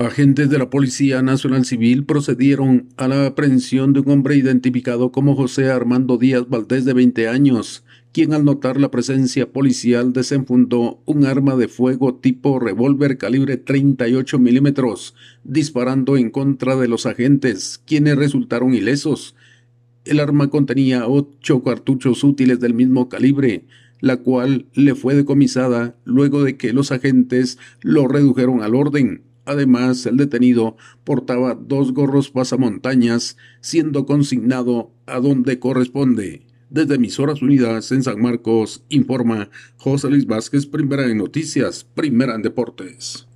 Agentes de la Policía Nacional Civil procedieron a la aprehensión de un hombre identificado como José Armando Díaz Valdés de 20 años, quien al notar la presencia policial desenfundó un arma de fuego tipo revólver calibre 38 milímetros, disparando en contra de los agentes, quienes resultaron ilesos. El arma contenía ocho cartuchos útiles del mismo calibre, la cual le fue decomisada luego de que los agentes lo redujeron al orden Además, el detenido portaba dos gorros pasamontañas, siendo consignado a donde corresponde. Desde Emisoras Unidas en San Marcos, informa José Luis Vázquez, primera en noticias, primera en deportes.